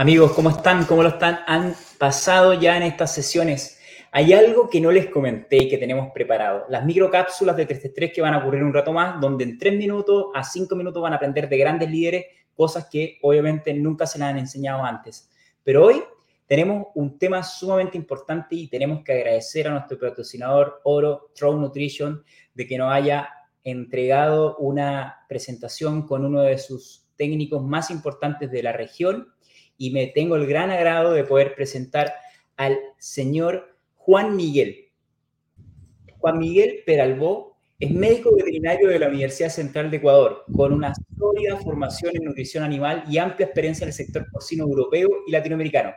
Amigos, ¿cómo están? ¿Cómo lo están? Han pasado ya en estas sesiones. Hay algo que no les comenté y que tenemos preparado. Las microcápsulas de 333 que van a ocurrir un rato más, donde en 3 minutos a 5 minutos van a aprender de grandes líderes cosas que obviamente nunca se les han enseñado antes. Pero hoy tenemos un tema sumamente importante y tenemos que agradecer a nuestro patrocinador Oro Throne Nutrition de que nos haya entregado una presentación con uno de sus técnicos más importantes de la región y me tengo el gran agrado de poder presentar al señor Juan Miguel. Juan Miguel Peralbó es médico veterinario de la Universidad Central de Ecuador, con una sólida formación en nutrición animal y amplia experiencia en el sector porcino europeo y latinoamericano.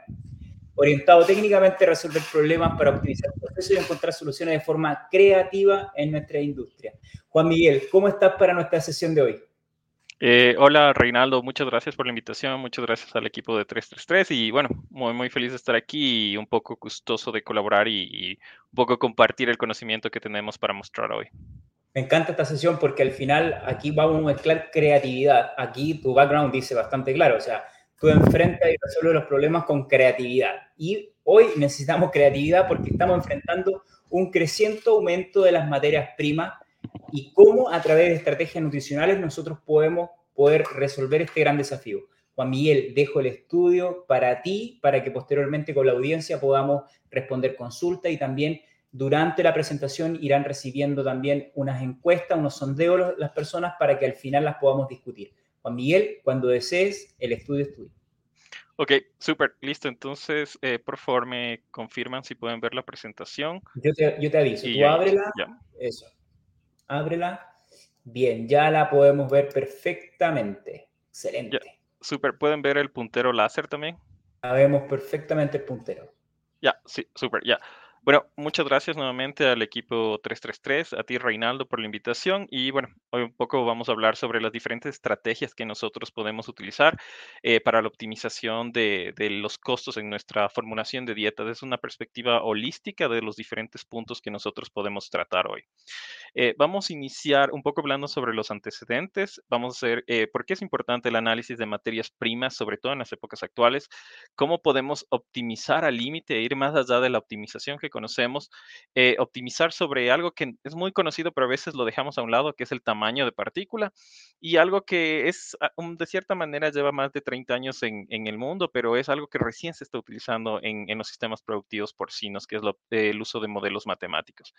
Orientado técnicamente a resolver problemas para optimizar procesos y encontrar soluciones de forma creativa en nuestra industria. Juan Miguel, ¿cómo estás para nuestra sesión de hoy? Eh, hola Reinaldo, muchas gracias por la invitación, muchas gracias al equipo de 333 y bueno, muy, muy feliz de estar aquí y un poco gustoso de colaborar y, un poco compartir el conocimiento que tenemos para mostrar hoy. Me encanta esta sesión porque al final aquí vamos a mezclar creatividad. Aquí tu background dice bastante claro, o sea, tú enfrentas y resuelves los problemas con creatividad. Y hoy necesitamos creatividad porque estamos enfrentando un creciente aumento de las materias primas y cómo a través de estrategias nutricionales nosotros podemos poder resolver este gran desafío. Juan Miguel, dejo el estudio para ti, para que posteriormente con la audiencia podamos responder consultas y también durante la presentación irán recibiendo también unas encuestas, unos sondeos las personas para que al final las podamos discutir. Juan Miguel, cuando desees, el estudio es tuyo. Ok, súper, listo. Entonces, eh, por favor, me confirman si pueden ver la presentación. Yo te, yo te aviso, tú ábrela. Eso ábrela. Bien, ya la podemos ver perfectamente. Excelente. Súper, ¿pueden ver el puntero láser también? La vemos perfectamente el puntero. Ya, sí, súper, ya. Bueno, muchas gracias nuevamente al equipo 333, a ti Reinaldo por la invitación. Y bueno, hoy un poco vamos a hablar sobre las diferentes estrategias que nosotros podemos utilizar eh, para la optimización de, los costos en nuestra formulación de dieta desde una perspectiva holística de los diferentes puntos que nosotros podemos tratar hoy. Eh, vamos a iniciar un poco hablando sobre los antecedentes, vamos a ver eh, por qué es importante el análisis de materias primas, sobre todo en las épocas actuales, cómo podemos optimizar al límite e ir más allá de la optimización que conocemos, eh, optimizar sobre algo que es muy conocido, pero a veces lo dejamos a un lado, que es el tamaño de partícula, y algo que es, ah, de cierta manera, lleva más de 30 años en, el mundo, pero es algo que recién se está utilizando en, los sistemas productivos porcinos, que es el uso de modelos matemáticos.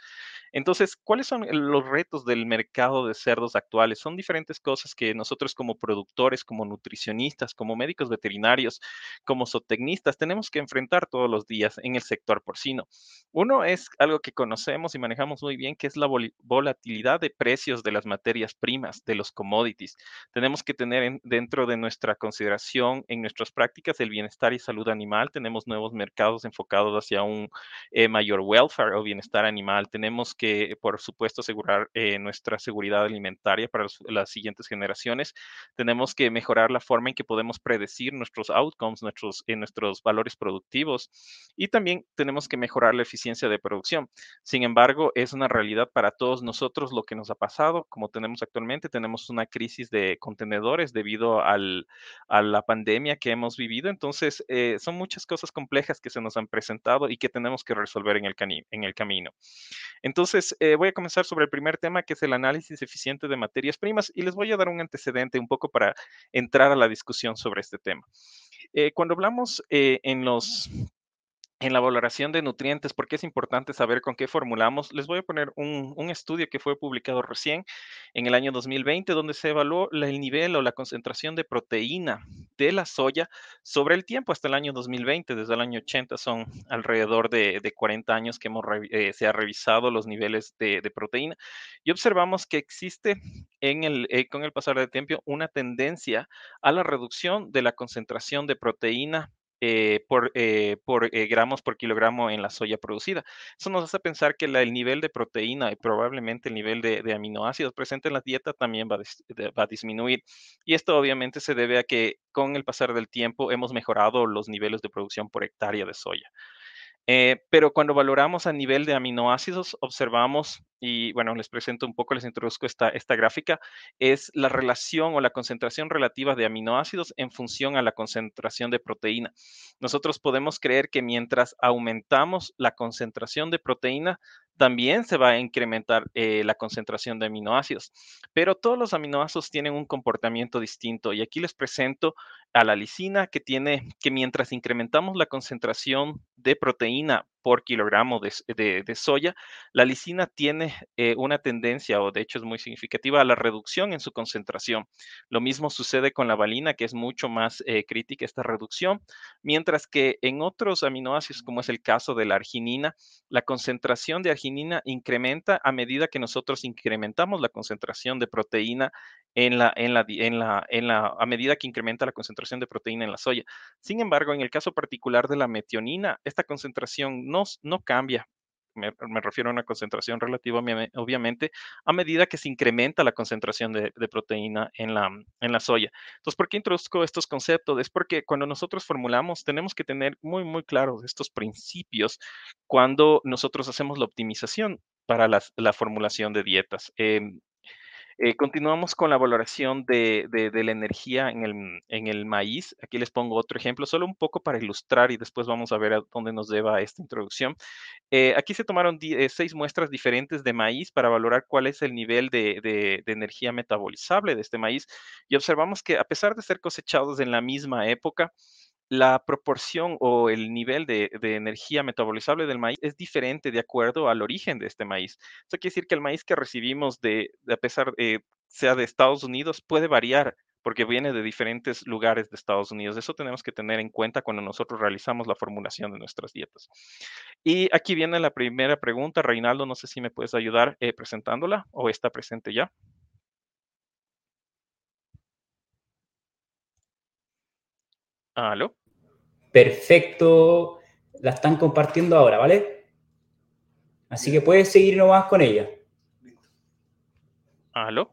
Entonces, ¿cuáles son los retos del mercado de cerdos actuales? Son diferentes cosas que nosotros como productores, como nutricionistas, como médicos veterinarios, como zootecnistas, tenemos que enfrentar todos los días en el sector porcino. Uno es algo que conocemos y manejamos muy bien, que es la volatilidad de precios de las materias primas, de los commodities. Tenemos que tener dentro de nuestra consideración en nuestras prácticas el bienestar y salud animal. Tenemos nuevos mercados enfocados hacia un eh, mayor welfare o bienestar animal. Tenemos que, por supuesto, asegurar eh, nuestra seguridad alimentaria para las siguientes generaciones. Tenemos que mejorar la forma en que podemos predecir nuestros outcomes, nuestros, eh, nuestros valores productivos. Y también tenemos que mejorar la eficiencia de producción. Sin embargo, es una realidad para todos nosotros lo que nos ha pasado. Como tenemos actualmente, tenemos una crisis de contenedores debido al, a la pandemia que hemos vivido. Entonces, eh, son muchas cosas complejas que se nos han presentado y que tenemos que resolver en el, en el camino. Entonces, eh, voy a comenzar sobre el primer tema, que es el análisis eficiente de materias primas, y les voy a dar un antecedente un poco para entrar a la discusión sobre este tema. Eh, cuando hablamos en los en la valoración de nutrientes, porque es importante saber con qué formulamos. Les voy a poner un, estudio que fue publicado recién en el año 2020, donde se evaluó el nivel o la concentración de proteína de la soya sobre el tiempo hasta el año 2020. Desde el año 80 son alrededor de, 40 años que hemos, eh, se ha revisado los niveles de, proteína y observamos que existe en el, eh, con el pasar del tiempo una tendencia a la reducción de la concentración de proteína eh, por, eh, eh, gramos por kilogramo en la soya producida. Eso nos hace pensar que el nivel de proteína y probablemente el nivel de, aminoácidos presente en la dieta también va, va, a disminuir. Y esto obviamente se debe a que con el pasar del tiempo hemos mejorado los niveles de producción por hectárea de soya. Pero cuando valoramos a nivel de aminoácidos, observamos y bueno, les presento un poco, les introduzco esta, esta gráfica, es la relación o la concentración relativa de aminoácidos en función a la concentración de proteína. Nosotros podemos creer que mientras aumentamos la concentración de proteína, también se va a incrementar eh, la concentración de aminoácidos. Pero todos los aminoácidos tienen un comportamiento distinto y aquí les presento a la lisina que tiene que mientras incrementamos la concentración de proteína por kilogramo de, soya, la lisina tiene eh, una tendencia, o de hecho es muy significativa, a la reducción en su concentración. Lo mismo sucede con la valina, que es mucho más eh, crítica esta reducción, mientras que en otros aminoácidos, como es el caso de la arginina, la concentración de arginina incrementa a medida que nosotros incrementamos la concentración de proteína en la, en la, en la, en la, a medida que incrementa la concentración de proteína en la soya. Sin embargo, en el caso particular de la metionina, esta concentración no, cambia. Me, refiero a una concentración relativa, obviamente, a medida que se incrementa la concentración de, proteína en la, en la soya. Entonces, ¿por qué introduzco estos conceptos? Es porque cuando nosotros formulamos, tenemos que tener muy, muy claros estos principios cuando nosotros hacemos la optimización para la formulación de dietas. Em, eh, continuamos con la valoración de, la energía en el, maíz. Aquí les pongo otro ejemplo, solo un poco para ilustrar y después vamos a ver a dónde nos lleva esta introducción. Eh, aquí se tomaron eh, seis muestras diferentes de maíz para valorar cuál es el nivel de, de, energía metabolizable de este maíz y observamos que a pesar de ser cosechados en la misma época, la proporción o el nivel de, energía metabolizable del maíz es diferente de acuerdo al origen de este maíz. Eso quiere decir que el maíz que recibimos de, a pesar eh, sea de Estados Unidos puede variar porque viene de diferentes lugares de Estados Unidos. Eso tenemos que tener en cuenta cuando nosotros realizamos la formulación de nuestras dietas. Y aquí viene la primera pregunta. Reinaldo, no sé si me puedes ayudar eh, presentándola o está presente ya. ¿Aló? Perfecto, la están compartiendo ahora, ¿vale? Así que puedes seguir nomás con ella. ¿Aló?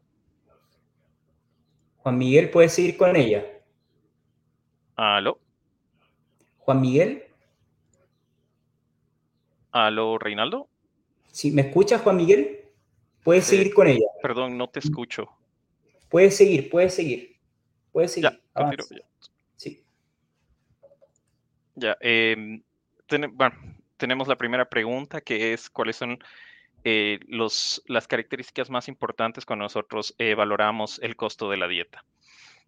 Juan Miguel, puedes seguir con ella. ¿Aló? Juan Miguel. ¿Aló, Reinaldo? Si me escuchas, Juan Miguel, puedes seguir con ella. Perdón, no te escucho. Puedes seguir, puedes seguir. Puedes seguir. Ya, em, bueno, tenemos la primera pregunta que es cuáles son eh, las características más importantes cuando nosotros eh, valoramos el costo de la dieta.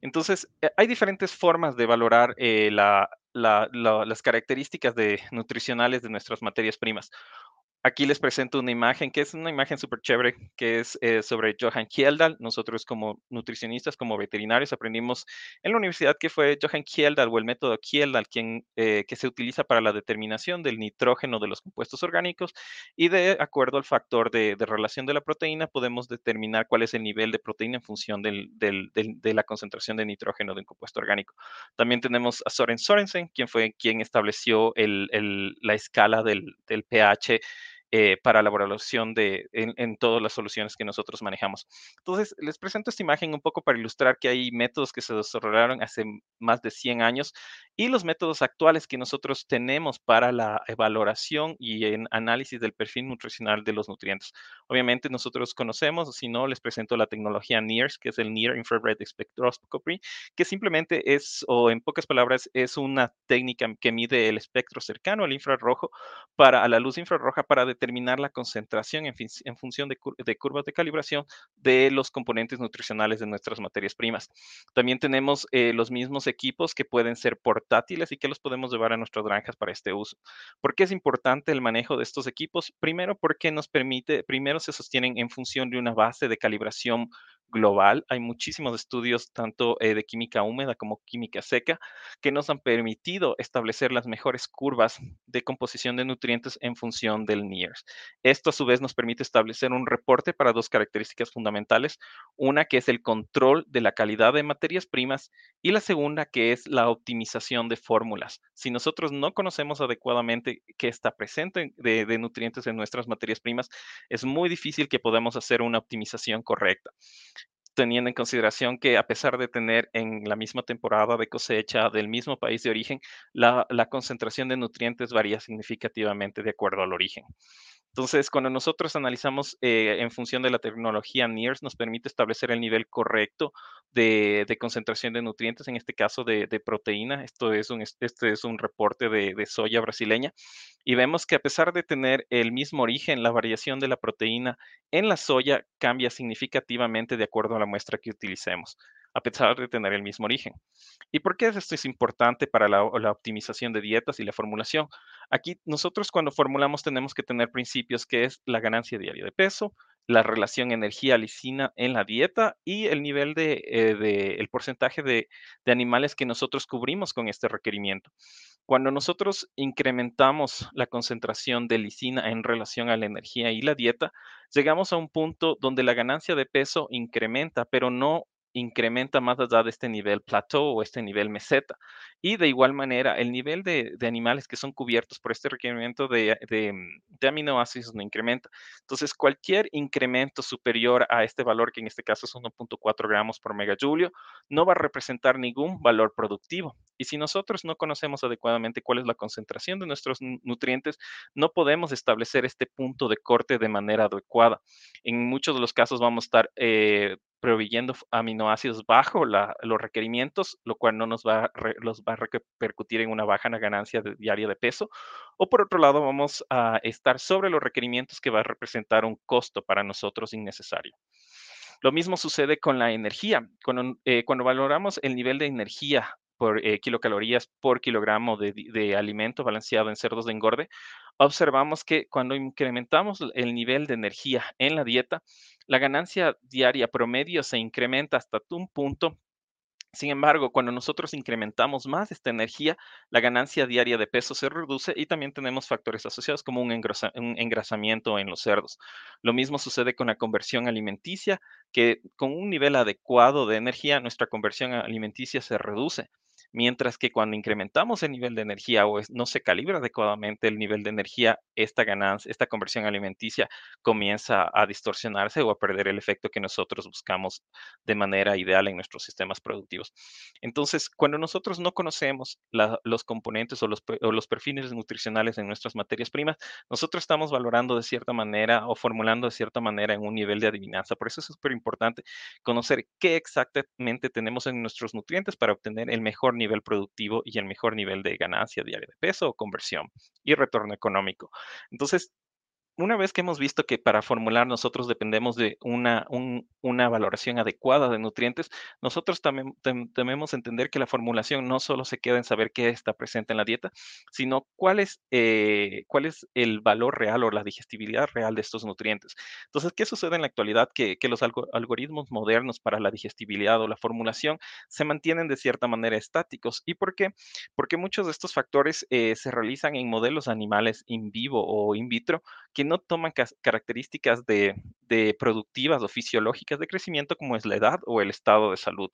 Entonces, eh, hay diferentes formas de valorar las características nutricionales de nuestras materias primas. Aquí les presento una imagen que es una imagen súper chévere, que es eh, sobre Johan Kjeldal. Nosotros como nutricionistas, como veterinarios, aprendimos en la universidad que fue Johan Kjeldal o el método Kjeldal quien, eh, que se utiliza para la determinación del nitrógeno de los compuestos orgánicos y de acuerdo al factor de, relación de la proteína podemos determinar cuál es el nivel de proteína en función de la concentración de nitrógeno de un compuesto orgánico. También tenemos a Soren Sorensen, quien fue quien estableció la escala del, del pH eh, para la evaluación de, en, todas las soluciones que nosotros manejamos. Entonces, les presento esta imagen un poco para ilustrar que hay métodos que se desarrollaron hace más de 100 años y los métodos actuales que nosotros tenemos para la valoración y en análisis del perfil nutricional de los nutrientes. Obviamente nosotros conocemos, si no, les presento la tecnología NIRS, que es el Near Infrared Spectroscopy, que simplemente es, o en pocas palabras, es una técnica que mide el espectro cercano al infrarrojo para a la luz infrarroja para determinar la concentración en, función de, curvas de calibración de los componentes nutricionales de nuestras materias primas. También tenemos eh, los mismos equipos que pueden ser portátiles y que los podemos llevar a nuestras granjas para este uso. ¿Por qué es importante el manejo de estos equipos? Primero, porque nos permite, primero se sostienen en función de una base de calibración global. Hay muchísimos estudios, tanto eh, de química húmeda como química seca, que nos han permitido establecer las mejores curvas de composición de nutrientes en función del NIRS. Esto a su vez nos permite establecer un reporte para dos características fundamentales. Una que es el control de la calidad de materias primas y la segunda que es la optimización de fórmulas. Si nosotros no conocemos adecuadamente qué está presente de nutrientes en nuestras materias primas, es muy difícil que podamos hacer una optimización correcta teniendo en consideración que a pesar de tener en la misma temporada de cosecha del mismo país de origen, la, concentración de nutrientes varía significativamente de acuerdo al origen. Entonces, cuando nosotros analizamos eh, en función de la tecnología NIRS, nos permite establecer el nivel correcto de, concentración de nutrientes, en este caso de, proteína. Esto es un, este es un reporte de, de, soya brasileña. Y vemos que a pesar de tener el mismo origen, la variación de la proteína en la soya cambia significativamente de acuerdo a la muestra que utilicemos a pesar de tener el mismo origen. ¿Y por qué esto es importante para la, optimización de dietas y la formulación? Aquí nosotros cuando formulamos tenemos que tener principios que es la ganancia diaria de peso, la relación energía-lisina en la dieta y el nivel de, eh, el porcentaje de, de animales que nosotros cubrimos con este requerimiento. Cuando nosotros incrementamos la concentración de lisina en relación a la energía y la dieta, llegamos a un punto donde la ganancia de peso incrementa, pero no incrementa más allá de este nivel plateau o este nivel meseta. Y de igual manera, el nivel de, animales que son cubiertos por este requerimiento de, de, aminoácidos no incrementa. Entonces, cualquier incremento superior a este valor, que en este caso es 1.4 gramos por megajulio, no va a representar ningún valor productivo. Y si nosotros no conocemos adecuadamente cuál es la concentración de nuestros nutrientes, no podemos establecer este punto de corte de manera adecuada. En muchos de los casos vamos a estar eh, proveyendo aminoácidos bajo los requerimientos, lo cual no nos va, los va a repercutir en una baja ganancia diaria de peso. O por otro lado, vamos a estar sobre los requerimientos que va a representar un costo para nosotros innecesario. Lo mismo sucede con la energía. Cuando, eh, valoramos el nivel de energía por eh, kilocalorías por kilogramo de, de, alimento balanceado en cerdos de engorde, observamos que cuando incrementamos el nivel de energía en la dieta, la ganancia diaria promedio se incrementa hasta un punto. Sin embargo, cuando nosotros incrementamos más esta energía, la ganancia diaria de peso se reduce y también tenemos factores asociados como un, engrasamiento en los cerdos. Lo mismo sucede con la conversión alimenticia, que con un nivel adecuado de energía, nuestra conversión alimenticia se reduce mientras que cuando incrementamos el nivel de energía o no se calibra adecuadamente el nivel de energía, esta ganancia, esta conversión alimenticia comienza a distorsionarse o a perder el efecto que nosotros buscamos de manera ideal en nuestros sistemas productivos. Entonces, cuando nosotros no conocemos los componentes o los, o los perfiles nutricionales en nuestras materias primas, nosotros estamos valorando de cierta manera o formulando de cierta manera en un nivel de adivinanza. Por eso es súper importante conocer qué exactamente tenemos en nuestros nutrientes para obtener el mejor nivel productivo y el mejor nivel de ganancia diaria de peso o conversión y retorno económico. Entonces, una vez que hemos visto que para formular nosotros dependemos de una, una valoración adecuada de nutrientes, nosotros también debemos entender que la formulación no solo se queda en saber qué está presente en la dieta, sino cuál es, eh, cuál es el valor real o la digestibilidad real de estos nutrientes. Entonces, ¿qué sucede en la actualidad? Que, los algoritmos modernos para la digestibilidad o la formulación se mantienen de cierta manera estáticos. ¿Y por qué? Porque muchos de estos factores eh, se realizan en modelos animales in vivo o in vitro que no toman características de, productivas o fisiológicas de crecimiento como es la edad o el estado de salud.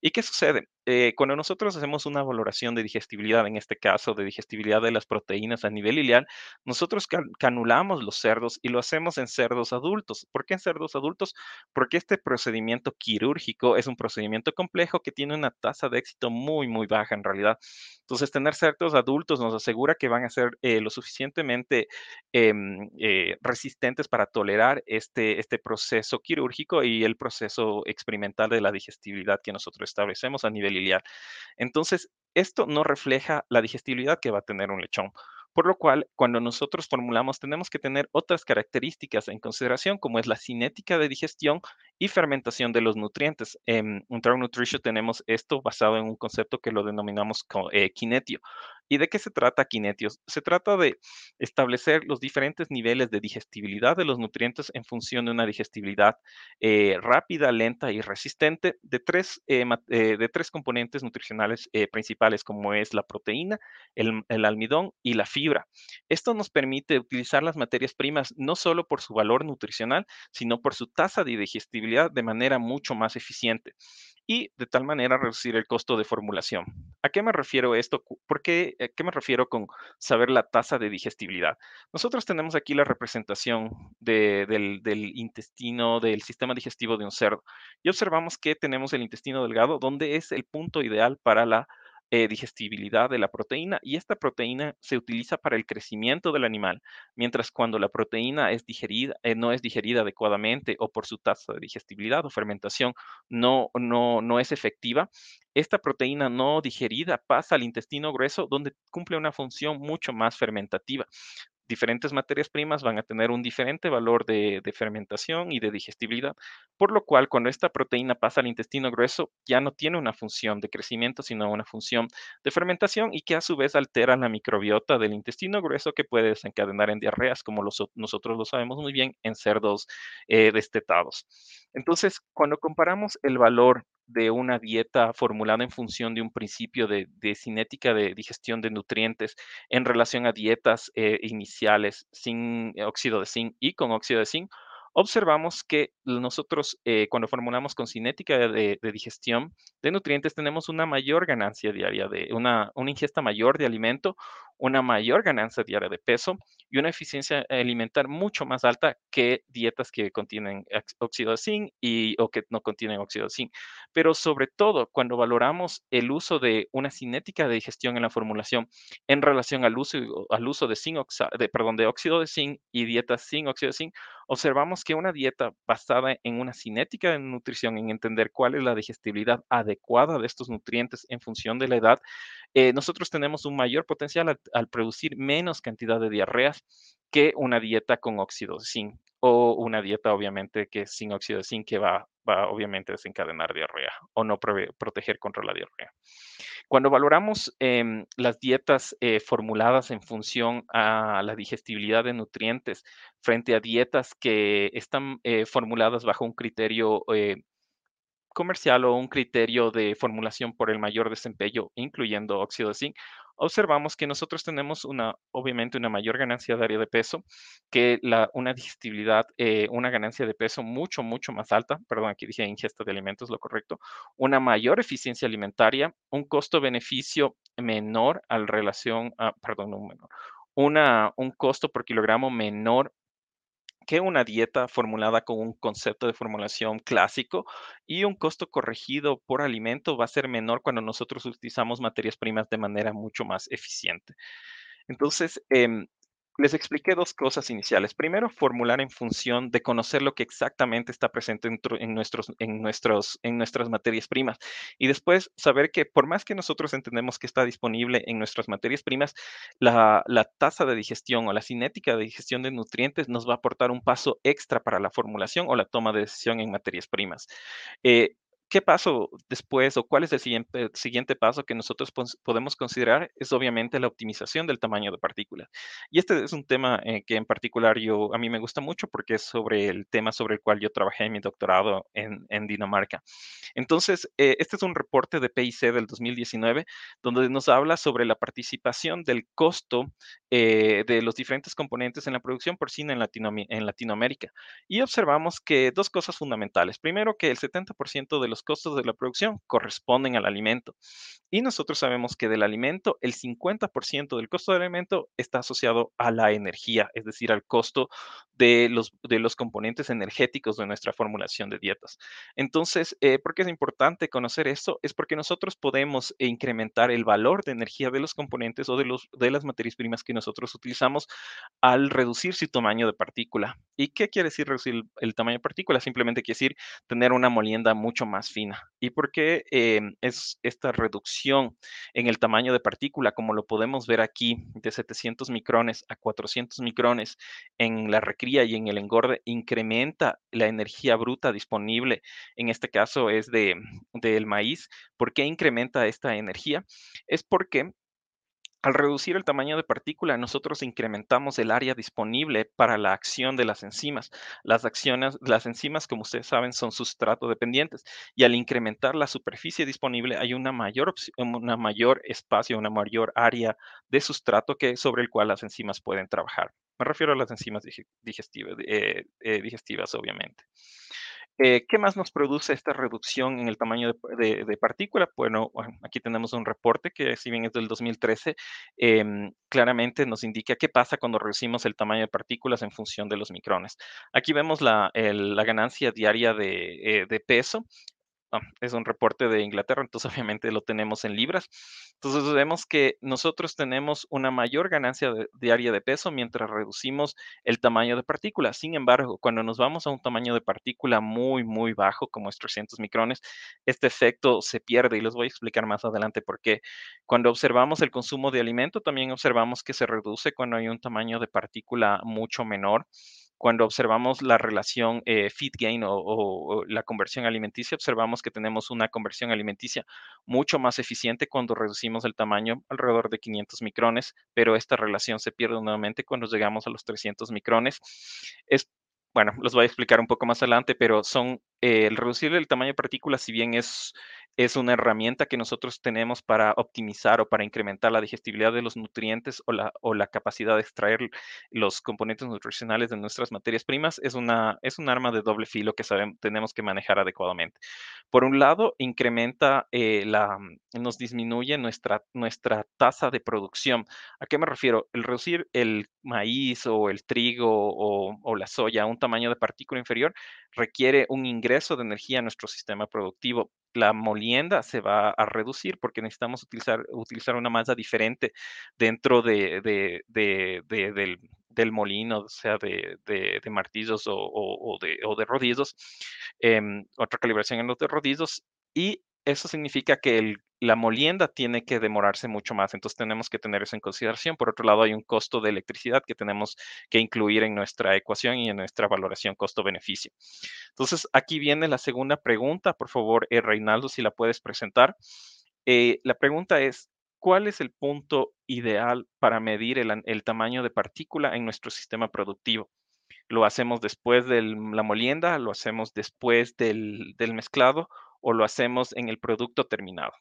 ¿Y qué sucede? Eh, cuando nosotros hacemos una valoración de digestibilidad, en este caso de digestibilidad de las proteínas a nivel ileal, nosotros canulamos los cerdos y lo hacemos en cerdos adultos. ¿Por qué en cerdos adultos? Porque este procedimiento quirúrgico es un procedimiento complejo que tiene una tasa de éxito muy, muy baja en realidad. Entonces, tener cerdos adultos nos asegura que van a ser eh, lo suficientemente em, eh, resistentes para tolerar este, este proceso quirúrgico y el proceso experimental de la digestibilidad que nosotros establecemos a nivel entonces, esto no refleja la digestibilidad que va a tener un lechón. Por lo cual, cuando nosotros formulamos, tenemos que tener otras características en consideración, como es la cinética de digestión y fermentación de los nutrientes. En Travel Nutrition tenemos esto basado en un concepto que lo denominamos eh, kinetio. ¿Y de qué se trata Kinetios? Se trata de establecer los diferentes niveles de digestibilidad de los nutrientes en función de una digestibilidad eh, rápida, lenta y resistente de tres, eh, eh, de tres componentes nutricionales principales, como es la proteína, el, el almidón y la fibra. Esto nos permite utilizar las materias primas no solo por su valor nutricional, sino por su tasa de digestibilidad de manera mucho más eficiente y de tal manera reducir el costo de formulación. ¿A qué me refiero esto? ¿Por qué, a qué me refiero con saber la tasa de digestibilidad? Nosotros tenemos aquí la representación del, intestino, del sistema digestivo de un cerdo y observamos que tenemos el intestino delgado, donde es el punto ideal para la eh, digestibilidad de la proteína y esta proteína se utiliza para el crecimiento del animal, mientras cuando la proteína es digerida, eh, no es digerida adecuadamente o por su tasa de digestibilidad o fermentación no, no, no es efectiva, esta proteína no digerida pasa al intestino grueso donde cumple una función mucho más fermentativa diferentes materias primas van a tener un diferente valor de, fermentación y de digestibilidad, por lo cual cuando esta proteína pasa al intestino grueso ya no tiene una función de crecimiento, sino una función de fermentación y que a su vez altera la microbiota del intestino grueso que puede desencadenar en diarreas, como nosotros lo sabemos muy bien, en cerdos eh, destetados. Entonces, cuando comparamos el valor de una dieta formulada en función de un principio de, cinética de digestión de nutrientes en relación a dietas eh, iniciales sin óxido de zinc y con óxido de zinc, observamos que nosotros eh, cuando formulamos con cinética de, digestión de nutrientes tenemos una mayor ganancia diaria, de una, una ingesta mayor de alimento, una mayor ganancia diaria de peso y una eficiencia alimentar mucho más alta que dietas que contienen óxido de zinc y, o que no contienen óxido de zinc. Pero sobre todo, cuando valoramos el uso de una cinética de digestión en la formulación en relación al uso, al uso de, zinc, de, perdón, de óxido de zinc y dietas sin óxido de zinc, observamos que una dieta basada en una cinética de nutrición, en entender cuál es la digestibilidad adecuada de estos nutrientes en función de la edad, eh, nosotros tenemos un mayor potencial al, producir menos cantidad de diarreas que una dieta con óxido de zinc o una dieta obviamente que sin óxido de zinc que va, obviamente a desencadenar diarrea o no proteger contra la diarrea. Cuando valoramos em, las dietas eh, formuladas en función a la digestibilidad de nutrientes frente a dietas que están eh, formuladas bajo un criterio comercial o un criterio de formulación por el mayor desempeño, incluyendo óxido de zinc, observamos que nosotros tenemos una, obviamente, una mayor ganancia de área de peso, que la, una digestibilidad, eh, una ganancia de peso mucho, mucho más alta, perdón, aquí dije ingesta de alimentos, lo correcto, una mayor eficiencia alimentaria, un costo-beneficio menor al relación, a, perdón, no menor, una, un costo por kilogramo menor que una dieta formulada con un concepto de formulación clásico y un costo corregido por alimento va a ser menor cuando nosotros utilizamos materias primas de manera mucho más eficiente. Entonces, em, les expliqué dos cosas iniciales. Primero, formular en función de conocer lo que exactamente está presente en, nuestros, en, nuestros, en nuestras materias primas. Y después, saber que por más que nosotros entendemos que está disponible en nuestras materias primas, la, tasa de digestión o la cinética de digestión de nutrientes nos va a aportar un paso extra para la formulación o la toma de decisión en materias primas. Eh, ¿Qué paso después o cuál es el siguiente, siguiente paso que nosotros podemos considerar? Es obviamente la optimización del tamaño de partículas. Y este es un tema eh, que en particular yo, a mí me gusta mucho porque es sobre el tema sobre el cual yo trabajé en mi doctorado en, Dinamarca. Entonces, eh, este es un reporte de PIC del 2019 donde nos habla sobre la participación del costo eh, de los diferentes componentes en la producción porcina en, en Latinoamérica. Y observamos que dos cosas fundamentales. Primero, que el 70% de los costos de la producción corresponden al alimento. Y nosotros sabemos que del alimento, el 50% del costo del alimento está asociado a la energía, es decir, al costo de los, de los componentes energéticos de nuestra formulación de dietas. Entonces, eh, ¿por qué es importante conocer esto? Es porque nosotros podemos incrementar el valor de energía de los componentes o de, los, de las materias primas que nosotros utilizamos al reducir su tamaño de partícula. ¿Y qué quiere decir reducir el, el tamaño de partícula? Simplemente quiere decir tener una molienda mucho más fina. ¿Y por qué em, es esta reducción en el tamaño de partícula, como lo podemos ver aquí, de 700 micrones a 400 micrones en la recría y en el engorde, incrementa la energía bruta disponible? En este caso es de, del maíz. ¿Por qué incrementa esta energía? Es porque al reducir el tamaño de partícula, nosotros incrementamos el área disponible para la acción de las enzimas. Las acciones, las enzimas, como ustedes saben, son sustrato dependientes y al incrementar la superficie disponible hay una mayor, una mayor espacio, una mayor área de sustrato que, sobre el cual las enzimas pueden trabajar. Me refiero a las enzimas digestivas, eh, eh, digestivas obviamente. Eh, ¿Qué más nos produce esta reducción en el tamaño de, partícula? Bueno, aquí tenemos un reporte que si bien es del 2013, em, claramente nos indica qué pasa cuando reducimos el tamaño de partículas en función de los micrones. Aquí vemos la, ganancia diaria de, eh, de peso ah, es un reporte de Inglaterra, entonces obviamente lo tenemos en libras. Entonces vemos que nosotros tenemos una mayor ganancia diaria de peso mientras reducimos el tamaño de partícula. Sin embargo, cuando nos vamos a un tamaño de partícula muy, muy bajo, como es 300 micrones, este efecto se pierde y les voy a explicar más adelante por qué. Cuando observamos el consumo de alimento, también observamos que se reduce cuando hay un tamaño de partícula mucho menor cuando observamos la relación eh, feed gain o, la conversión alimenticia, observamos que tenemos una conversión alimenticia mucho más eficiente cuando reducimos el tamaño alrededor de 500 micrones, pero esta relación se pierde nuevamente cuando llegamos a los 300 micrones. Es bueno, los voy a explicar un poco más adelante, pero son eh, el reducir el tamaño de partículas, si bien es, es una herramienta que nosotros tenemos para optimizar o para incrementar la digestibilidad de los nutrientes o la, o la capacidad de extraer los componentes nutricionales de nuestras materias primas, es, una, es un arma de doble filo que sabemos, tenemos que manejar adecuadamente. Por un lado, incrementa eh, la, nos disminuye nuestra, nuestra tasa de producción. ¿A qué me refiero? El reducir el maíz o el trigo o, o la soya a un tamaño de partícula inferior requiere un ingreso de energía a nuestro sistema productivo. La molienda se va a reducir porque necesitamos utilizar, utilizar una masa diferente dentro de, del, molino, o sea, de, martillos o, de, o de rodillos, em, otra calibración en los de rodillos, eso significa que la molienda tiene que demorarse mucho más, entonces tenemos que tener eso en consideración. Por otro lado, hay un costo de electricidad que tenemos que incluir en nuestra ecuación y en nuestra valoración costo-beneficio. Entonces, aquí viene la segunda pregunta, por favor, eh, Reinaldo, si la puedes presentar. Eh, la pregunta es, ¿cuál es el punto ideal para medir el, tamaño de partícula en nuestro sistema productivo? ¿Lo hacemos después de la molienda? ¿Lo hacemos después del, del mezclado? O lo hacemos en el producto terminado?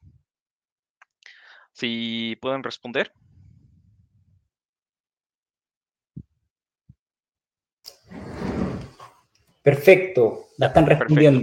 Si pueden responder. Perfecto, la están respondiendo.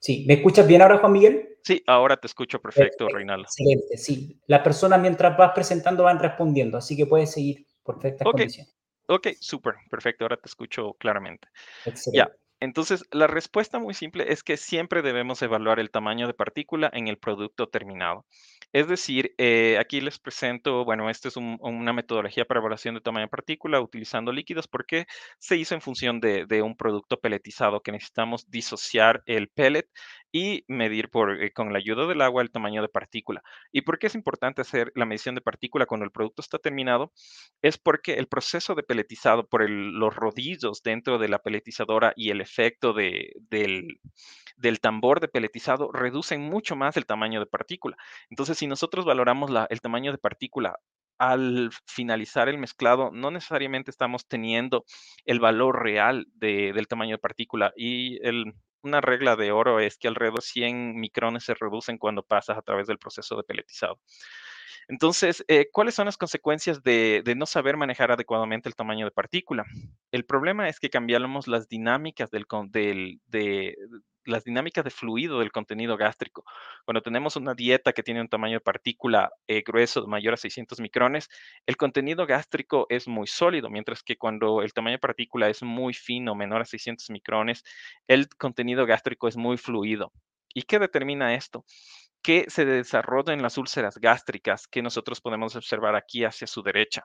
Sí, ¿me escuchas bien ahora, Juan Miguel? Sí, ahora te escucho perfecto, Reinaldo. Excelente, sí. Las personas mientras vas presentando van respondiendo, así que puedes seguir perfectas okay. condiciones. Ok, súper, perfecto, ahora te escucho claramente. Excelente. Ya, entonces, la respuesta muy simple es que siempre debemos evaluar el tamaño de partícula en el producto terminado. Es decir, eh, aquí les presento, bueno, esta es una metodología para evaluación de tamaño de partícula utilizando líquidos porque se hizo en función de, de un producto peletizado que necesitamos disociar el pellet y medir eh, con la ayuda del agua el tamaño de partícula. ¿Y por qué es importante hacer la medición de partícula cuando el producto está terminado? Es porque el proceso de peletizado por los rodillos dentro de la peletizadora y el efecto de, del, tambor de peletizado reducen mucho más el tamaño de partícula. Entonces, si nosotros valoramos el tamaño de partícula al finalizar el mezclado, no necesariamente estamos teniendo el valor real de, del tamaño de partícula y el, una regla de oro es que alrededor de 100 micrones se reducen cuando pasas a través del proceso de peletizado. Entonces, eh, ¿cuáles son las consecuencias de, no saber manejar adecuadamente el tamaño de partícula? El problema es que cambiamos las dinámicas del, del, de, las dinámicas de fluido del contenido gástrico. Cuando tenemos una dieta que tiene un tamaño de partícula eh, grueso mayor a 600 micrones, el contenido gástrico es muy sólido, mientras que cuando el tamaño de partícula es muy fino, menor a 600 micrones, el contenido gástrico es muy fluido. ¿Y qué determina esto? Que se desarrollan las úlceras gástricas que nosotros podemos observar aquí hacia su derecha.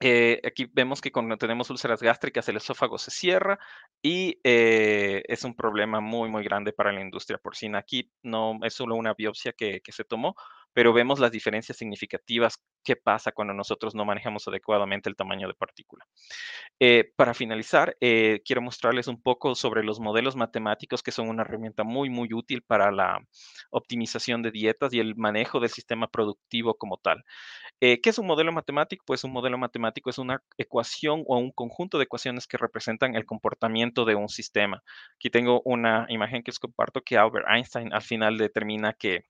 Eh, aquí vemos que cuando tenemos úlceras gástricas el esófago se cierra y eh, es un problema muy, muy grande para la industria porcina. Aquí no es solo una biopsia que, que se tomó, pero vemos las diferencias significativas que pasa cuando nosotros no manejamos adecuadamente el tamaño de partícula. Eh, para finalizar, eh, quiero mostrarles un poco sobre los modelos matemáticos que son una herramienta muy, muy útil para la optimización de dietas y el manejo del sistema productivo como tal. Eh, ¿Qué es un modelo matemático? Pues un modelo matemático es una ecuación o un conjunto de ecuaciones que representan el comportamiento de un sistema. Aquí tengo una imagen que os comparto que Albert Einstein al final determina que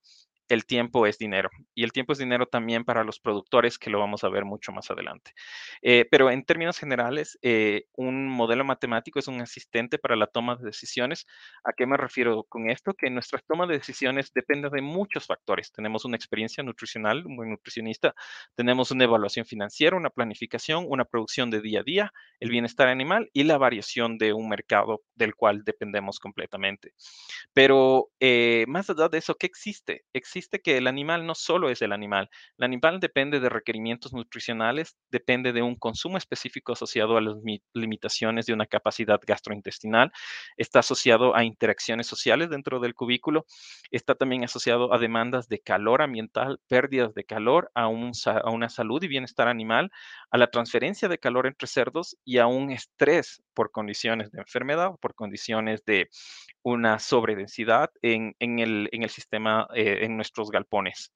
el tiempo es dinero y el tiempo es dinero también para los productores, que lo vamos a ver mucho más adelante. Eh, pero en términos generales, eh, un modelo matemático es un asistente para la toma de decisiones. ¿A qué me refiero con esto? Que nuestra toma de decisiones depende de muchos factores. Tenemos una experiencia nutricional, un buen nutricionista, tenemos una evaluación financiera, una planificación, una producción de día a día, el bienestar animal y la variación de un mercado del cual dependemos completamente. Pero eh, más allá de eso, ¿qué existe? Existe que el animal no solo es el animal. El animal depende de requerimientos nutricionales, depende de un consumo específico asociado a las limitaciones de una capacidad gastrointestinal, está asociado a interacciones sociales dentro del cubículo, está también asociado a demandas de calor ambiental, pérdidas de calor, a, a una salud y bienestar animal, a la transferencia de calor entre cerdos y a un estrés por condiciones de enfermedad, por condiciones de una sobredensidad en, en, el, en el, sistema, eh, en nuestros galpones.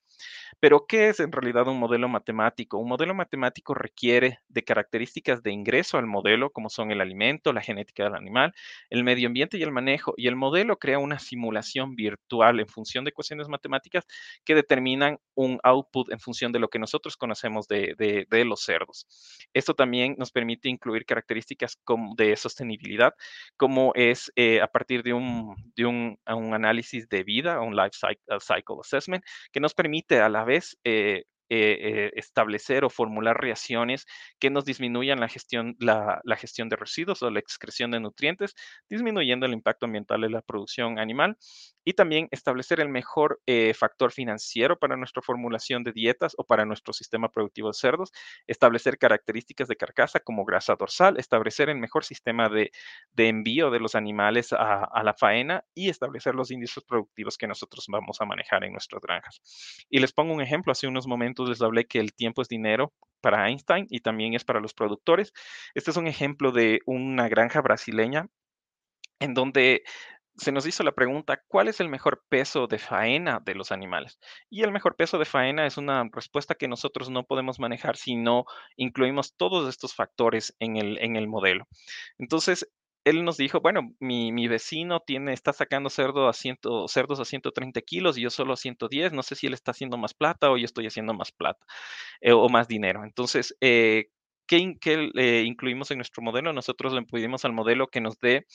Pero, ¿qué es en realidad un modelo matemático? Un modelo matemático requiere de características de ingreso al modelo, como son el alimento, la genética del animal, el medio ambiente y el manejo. Y el modelo crea una simulación virtual en función de ecuaciones matemáticas que determinan un output en función de lo que nosotros conocemos de, de, los cerdos. Esto también nos permite incluir características de sostenibilidad, como es eh, a partir de, un, de un, un análisis de vida, un life cycle assessment, que nos permite a la vez eh, eh, eh, establecer o formular reacciones que nos disminuyan la gestión, la, gestión de residuos o la excreción de nutrientes, disminuyendo el impacto ambiental de la producción animal y también establecer el mejor eh, factor financiero para nuestra formulación de dietas o para nuestro sistema productivo de cerdos, establecer características de carcasa como grasa dorsal, establecer el mejor sistema de, envío de los animales a, la faena y establecer los índices productivos que nosotros vamos a manejar en nuestras granjas. Y les pongo un ejemplo, hace unos momentos les hablé que el tiempo es dinero para Einstein y también es para los productores. Este es un ejemplo de una granja brasileña en donde se nos hizo la pregunta, ¿cuál es el mejor peso de faena de los animales? Y el mejor peso de faena es una respuesta que nosotros no podemos manejar si no incluimos todos estos factores en el, en el modelo. Entonces, él nos dijo, bueno, mi, vecino tiene, está sacando cerdo a ciento, cerdos a 130 kilos y yo solo a 110, no sé si él está haciendo más plata o yo estoy haciendo más plata eh, o más dinero. Entonces, eh, ¿qué, qué incluimos en nuestro modelo? Nosotros le pedimos al modelo que nos dé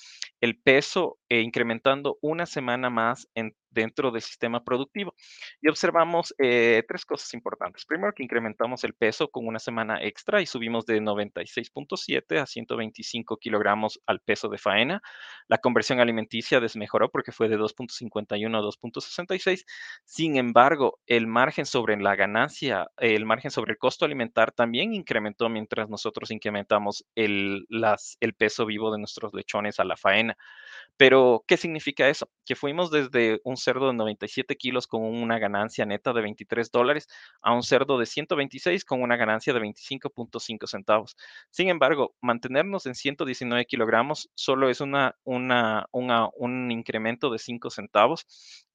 el peso eh, incrementando una semana más en dentro del sistema productivo. Y observamos eh, tres cosas importantes. Primero, que incrementamos el peso con una semana extra y subimos de 96.7 a 125 kilogramos al peso de faena. La conversión alimenticia desmejoró porque fue de 2.51 a 2.66. Sin embargo, el margen sobre la ganancia, el margen sobre el costo alimentar también incrementó mientras nosotros incrementamos el, las, el peso vivo de nuestros lechones a la faena. Pero, ¿qué significa eso? Que fuimos desde un cerdo de 97 kilos con una ganancia neta de 23 dólares a un cerdo de 126 con una ganancia de 25.5 centavos. Sin embargo, mantenernos en 119 kilogramos solo es una, una, un incremento de 5 centavos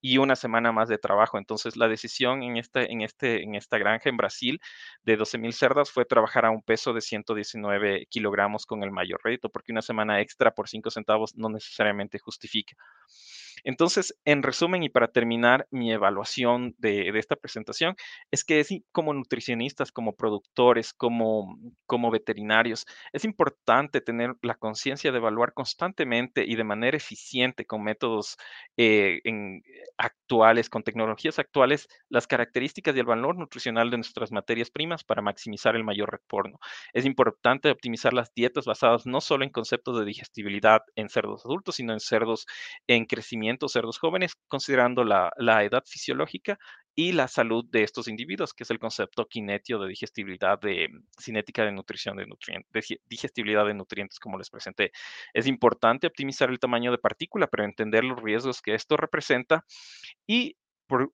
y una semana más de trabajo. Entonces, la decisión en, este, en, este, en esta granja en Brasil de 12 mil cerdas fue trabajar a un peso de 119 kilogramos con el mayor rédito, porque una semana extra por 5 centavos no necesariamente justifica. Entonces, en resumen y para terminar mi evaluación de, esta presentación, es que es como nutricionistas, como productores, como, como veterinarios, es importante tener la conciencia de evaluar constantemente y de manera eficiente con métodos eh, actuales, con tecnologías actuales, las características y el valor nutricional de nuestras materias primas para maximizar el mayor retorno. Es importante optimizar las dietas basadas no solo en conceptos de digestibilidad en cerdos adultos, sino en cerdos en crecimiento cerdos jóvenes, considerando la, edad fisiológica y la salud de estos individuos, que es el concepto kinetio de digestibilidad, de cinética de nutrición de nutrientes, digestibilidad de nutrientes, como les presenté. Es importante optimizar el tamaño de partícula para entender los riesgos que esto representa y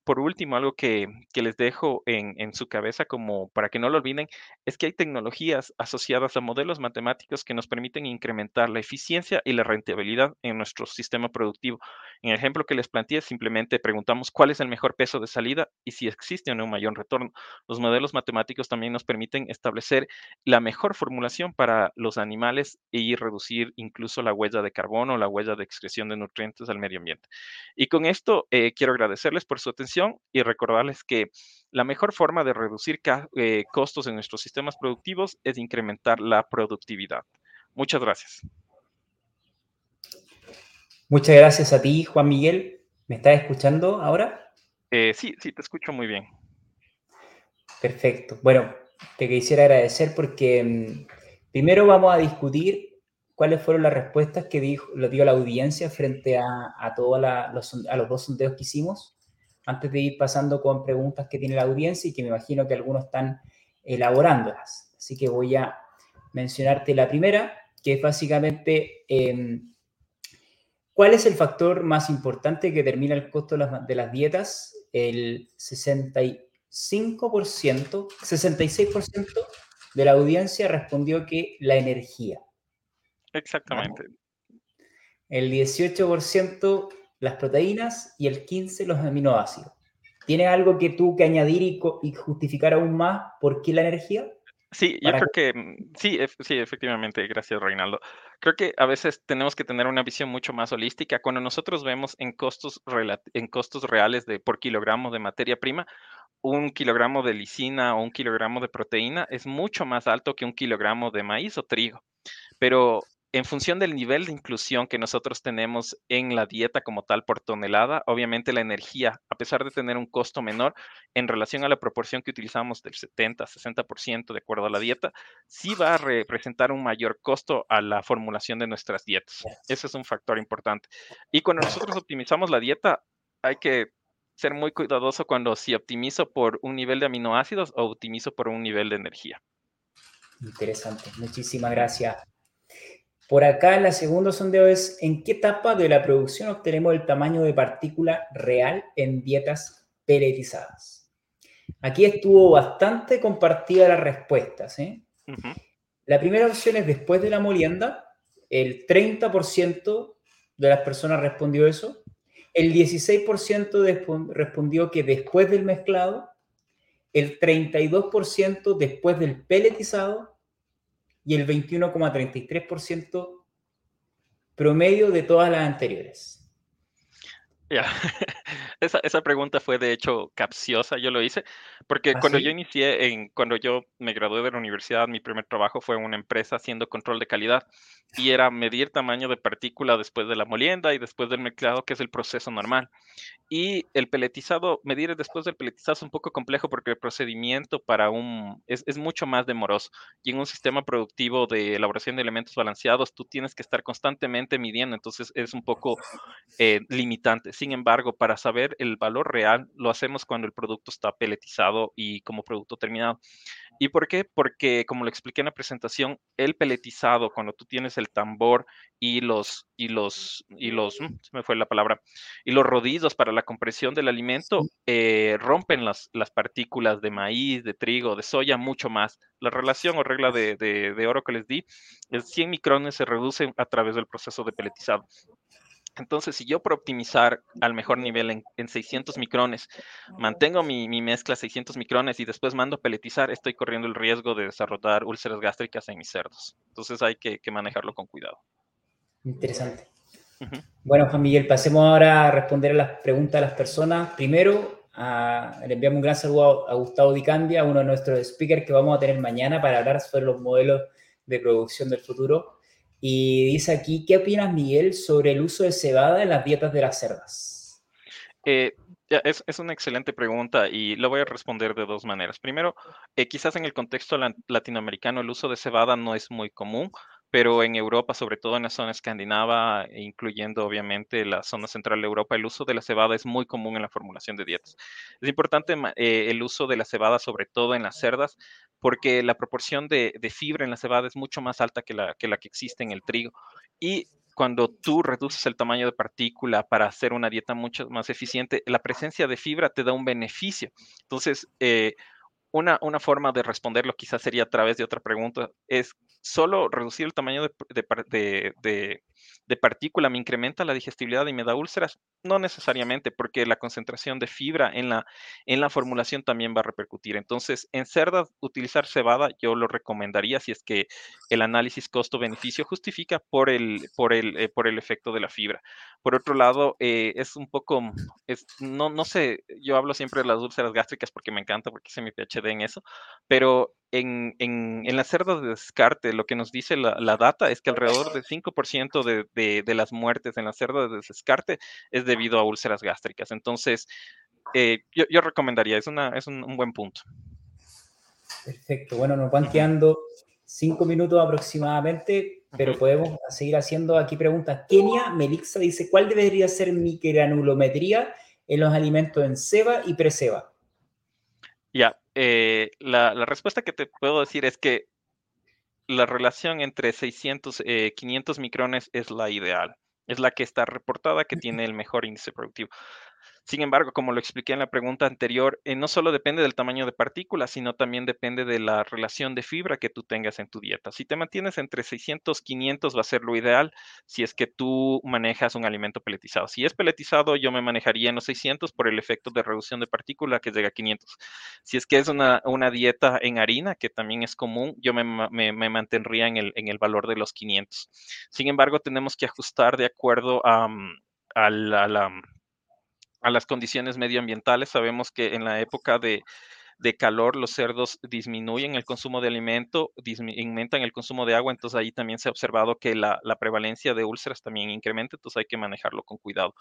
por, último, algo que, les dejo en, su cabeza como para que no lo olviden, es que hay tecnologías asociadas a modelos matemáticos que nos permiten incrementar la eficiencia y la rentabilidad en nuestro sistema productivo. En el ejemplo que les planteé, simplemente preguntamos cuál es el mejor peso de salida y si existe o no un mayor retorno. Los modelos matemáticos también nos permiten establecer la mejor formulación para los animales y reducir incluso la huella de carbono, la huella de excreción de nutrientes al medio ambiente. Y con esto eh, quiero agradecerles por su atención y recordarles que la mejor forma de reducir eh, costos en nuestros sistemas productivos es incrementar la productividad. Muchas gracias. Muchas gracias a ti, Juan Miguel. ¿Me estás escuchando ahora? Eh, sí, sí, te escucho muy bien. Perfecto. Bueno, te quisiera agradecer porque mm, primero vamos a discutir cuáles fueron las respuestas que dijo, lo dio la audiencia frente a, a, los, a los dos sondeos que hicimos, antes de ir pasando con preguntas que tiene la audiencia y que me imagino que algunos están elaborándolas. Así que voy a mencionarte la primera, que es básicamente... Eh, ¿Cuál es el factor más importante que determina el costo de las, dietas? El 65%, 66% de la audiencia respondió que la energía. Exactamente. El 18% las proteínas y el 15% los aminoácidos. ¿Tiene algo que tú que añadir y, y justificar aún más por qué la energía? Sí, yo creo que mm, sí, sí, efectivamente, gracias Reinaldo. Creo que a veces tenemos que tener una visión mucho más holística. Cuando nosotros vemos en costos, en costos reales de por kilogramo de materia prima, un kilogramo de lisina o un kilogramo de proteína es mucho más alto que un kilogramo de maíz o trigo. Pero en función del nivel de inclusión que nosotros tenemos en la dieta como tal por tonelada, obviamente la energía, a pesar de tener un costo menor en relación a la proporción que utilizamos del 70, 60% de acuerdo a la dieta, sí va a representar un mayor costo a la formulación de nuestras dietas. Ese es un factor importante. Y cuando nosotros optimizamos la dieta, hay que ser muy cuidadoso cuando si optimizo por un nivel de aminoácidos o optimizo por un nivel de energía. Interesante. Muchísimas gracias. Por acá, la segunda sondeo es en qué etapa de la producción obtenemos el tamaño de partícula real en dietas peletizadas. Aquí estuvo bastante compartida las respuestas. ¿eh? La primera opción es después de la molienda. El 30% de las personas respondió eso. El 16% respondió que después del mezclado. El 32% después del peletizado y el 21,33% promedio de todas las anteriores. Ya, esa, esa, pregunta fue de hecho capciosa, yo lo hice, porque ¿Ah, cuando yo inicié, en, cuando yo me gradué de la universidad, mi primer trabajo fue en una empresa haciendo control de calidad y era medir tamaño de partícula después de la molienda y después del mezclado, que es el proceso normal. Y el peletizado, medir después del peletizado es un poco complejo porque el procedimiento para un, es, es mucho más demoroso. Y en un sistema productivo de elaboración de elementos balanceados, tú tienes que estar constantemente midiendo, entonces es un poco eh, limitante. Sin embargo, para saber el valor real, lo hacemos cuando el producto está peletizado y como producto terminado. ¿Y por qué? Porque, como lo expliqué en la presentación, el peletizado, cuando tú tienes el tambor y los, y los, y los, mm, se me fue la palabra, y los rodillos para la compresión del alimento, eh, rompen las, las partículas de maíz, de trigo, de soya mucho más. La relación o regla de, de, de oro que les di, es 100 micrones se reducen a través del proceso de peletizado. Entonces, si yo por optimizar al mejor nivel en, 600 micrones, mantengo mi, mezcla 600 micrones y después mando a peletizar, estoy corriendo el riesgo de desarrollar úlceras gástricas en mis cerdos. Entonces hay que, manejarlo con cuidado. Interesante. Bueno, Juan Miguel, pasemos ahora a responder a las preguntas de las personas. Primero, le enviamos un gran saludo a, Gustavo Dicandia, uno de nuestros speakers que vamos a tener mañana para hablar sobre los modelos de producción del futuro. Y dice aquí, ¿qué opinas, Miguel, sobre el uso de cebada en las dietas de las cerdas? Eh, es, una excelente pregunta y lo voy a responder de dos maneras. Primero, eh, quizás en el contexto latinoamericano el uso de cebada no es muy común, pero en Europa, sobre todo en la zona escandinava, incluyendo obviamente la zona central de Europa, el uso de la cebada es muy común en la formulación de dietas. Es importante eh, el uso de la cebada, sobre todo en las cerdas, porque la proporción de, fibra en la cebada es mucho más alta que la, que existe en el trigo. Y cuando tú reduces el tamaño de partícula para hacer una dieta mucho más eficiente, la presencia de fibra te da un beneficio. Entonces, eh, una, una, forma de responderlo quizás sería a través de otra pregunta, es solo reducir el tamaño de, de partícula me incrementa la digestibilidad y me da úlceras? No necesariamente, porque la concentración de fibra en la, en la formulación también va a repercutir. Entonces, en cerdas, utilizar cebada yo lo recomendaría si es que el análisis costo-beneficio justifica por el, por, el, eh, por el efecto de la fibra. Por otro lado, eh, es un poco, es, no, no sé, yo hablo siempre de las úlceras gástricas porque me encanta, porque hice mi PhD en eso, pero en, en, en las cerdas de descarte, lo que nos dice la, la data es que alrededor del 5% de, de, de, las muertes en las cerdas de descarte es debido a úlceras gástricas. Entonces, eh, yo, yo, recomendaría, es, una, es un, un, buen punto. Perfecto, bueno, nos van quedando cinco minutos aproximadamente, pero podemos seguir haciendo aquí preguntas. Kenia Melixa dice, ¿cuál debería ser mi granulometría en los alimentos en ceba y preseba? Ya, eh, la, la, respuesta que te puedo decir es que la relación entre 600, eh, 500 micrones es la ideal. Es la que está reportada que tiene el mejor índice productivo. Sin embargo, como lo expliqué en la pregunta anterior, eh, no solo depende del tamaño de partículas, sino también depende de la relación de fibra que tú tengas en tu dieta. Si te mantienes entre 600 500 va a ser lo ideal si es que tú manejas un alimento peletizado. Si es peletizado, yo me manejaría en los 600 por el efecto de reducción de partícula que llega a 500. Si es que es una, una dieta en harina, que también es común, yo me, me, mantendría en el, en el valor de los 500. Sin embargo, tenemos que ajustar de acuerdo a, a la a las condiciones medioambientales. Sabemos que en la época de, de calor los cerdos disminuyen el consumo de alimento, aumentan el consumo de agua, entonces ahí también se ha observado que la, la, prevalencia de úlceras también incrementa, entonces hay que manejarlo con cuidado.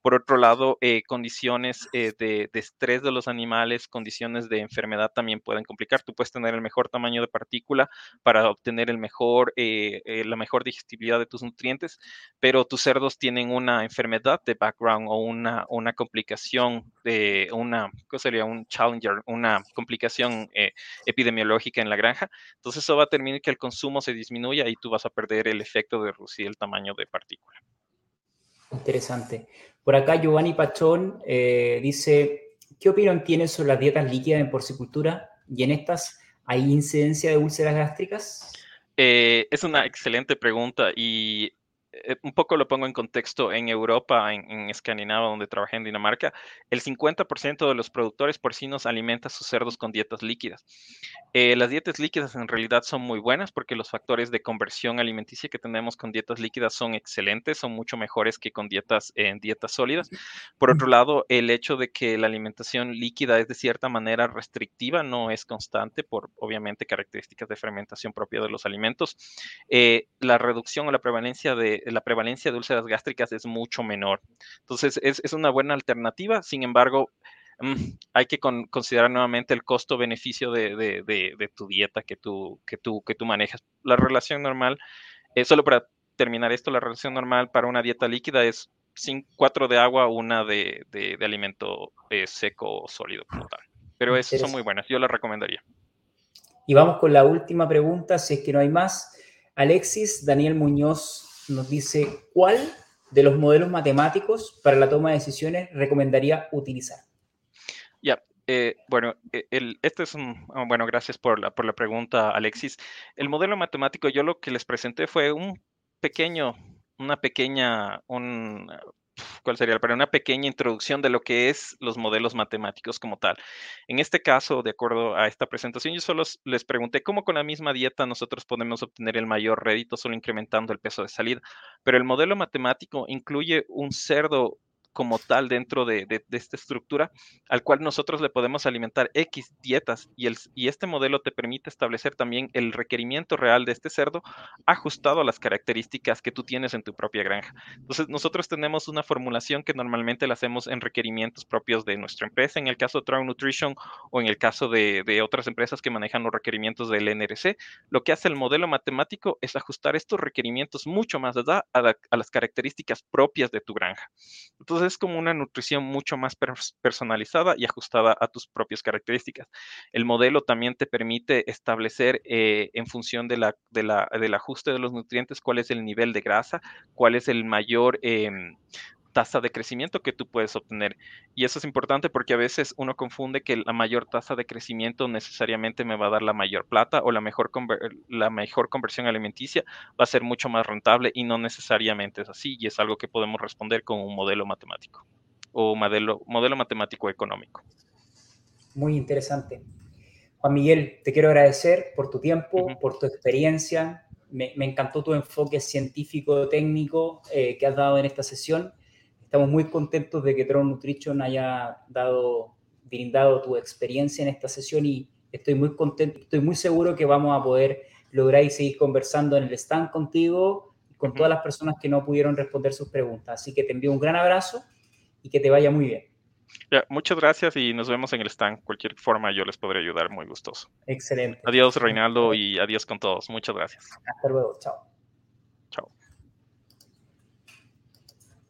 Por otro lado, eh, condiciones eh, de, de, estrés de los animales, condiciones de enfermedad también pueden complicar. Tú puedes tener el mejor tamaño de partícula para obtener el mejor, eh, la mejor digestibilidad de tus nutrientes, pero tus cerdos tienen una enfermedad de background o una, una complicación de una, ¿qué sería? Un challenger, una complicación eh, epidemiológica en la granja. Entonces eso va a terminar que el consumo se disminuya y tú vas a perder el efecto de reducir el tamaño de partícula. Interesante. Por acá Giovanni Pachón eh, dice, ¿qué opinión tienes sobre las dietas líquidas en porcicultura? ¿Y en estas hay incidencia de úlceras gástricas? Eh, es una excelente pregunta y un poco lo pongo en contexto, en Europa, en, Escandinavia, donde trabajé en Dinamarca, el 50% de los productores porcinos alimenta sus cerdos con dietas líquidas. Eh, las dietas líquidas en realidad son muy buenas porque los factores de conversión alimenticia que tenemos con dietas líquidas son excelentes, son mucho mejores que con eh, dietas sólidas. Por otro lado, el hecho de que la alimentación líquida es de cierta manera restrictiva, no es constante por obviamente características de fermentación propia de los alimentos. Eh, la reducción o la prevalencia de la prevalencia de úlceras gástricas es mucho menor. Entonces, es, es una buena alternativa. Sin embargo, mmm, hay que con, considerar nuevamente el costo-beneficio de, de, de, de, tu dieta que tú, que, tú, que tú manejas. La relación normal, eh, solo para terminar esto, la relación normal para una dieta líquida es 4 de agua, una de, alimento eh, seco o sólido como tal. Pero es, son muy buenas, yo las recomendaría. Y vamos con la última pregunta, si es que no hay más. Alexis Daniel Muñoz nos dice, ¿cuál de los modelos matemáticos para la toma de decisiones recomendaría utilizar? Ya. Eh, bueno, e, el, este es un, oh, bueno, gracias por la, por la pregunta, Alexis. El modelo matemático, yo lo que les presenté fue un pequeño, una pequeña, un, ¿cuál sería? Para una pequeña introducción de lo que es los modelos matemáticos como tal. En este caso, de acuerdo a esta presentación, yo solo les pregunté cómo con la misma dieta nosotros podemos obtener el mayor rédito solo incrementando el peso de salida. Pero el modelo matemático incluye un cerdo como tal dentro de, de, de, esta estructura, al cual nosotros le podemos alimentar X dietas y, el, y este modelo te permite establecer también el requerimiento real de este cerdo ajustado a las características que tú tienes en tu propia granja. Entonces, nosotros tenemos una formulación que normalmente la hacemos en requerimientos propios de nuestra empresa, en el caso de Trout Nutrition o en el caso de, de otras empresas que manejan los requerimientos del NRC. Lo que hace el modelo matemático es ajustar estos requerimientos mucho más a, a, a las características propias de tu granja. Entonces, es como una nutrición mucho más personalizada y ajustada a tus propias características. El modelo también te permite establecer eh, en función de la, de la, del ajuste de los nutrientes cuál es el nivel de grasa, cuál es el mayor... Eh, tasa de crecimiento que tú puedes obtener. Y eso es importante porque a veces uno confunde que la mayor tasa de crecimiento necesariamente me va a dar la mayor plata o la mejor, la mejor conversión alimenticia va a ser mucho más rentable y no necesariamente es así. Y es algo que podemos responder con un modelo matemático o modelo, modelo matemático económico. Muy interesante. Juan Miguel, te quiero agradecer por tu tiempo, por tu experiencia. Me, encantó tu enfoque científico-técnico eh, que has dado en esta sesión Estamos muy contentos de que Tron Nutrition haya dado, brindado tu experiencia en esta sesión y estoy muy contento, estoy muy seguro que vamos a poder lograr y seguir conversando en el stand contigo y con todas las personas que no pudieron responder sus preguntas. Así que te envío un gran abrazo y que te vaya muy bien. muchas gracias y nos vemos en el stand. Cualquier forma yo les podré ayudar, muy gustoso. Excelente. Adiós, Reinaldo, y adiós con todos. Muchas gracias. Hasta luego, chao.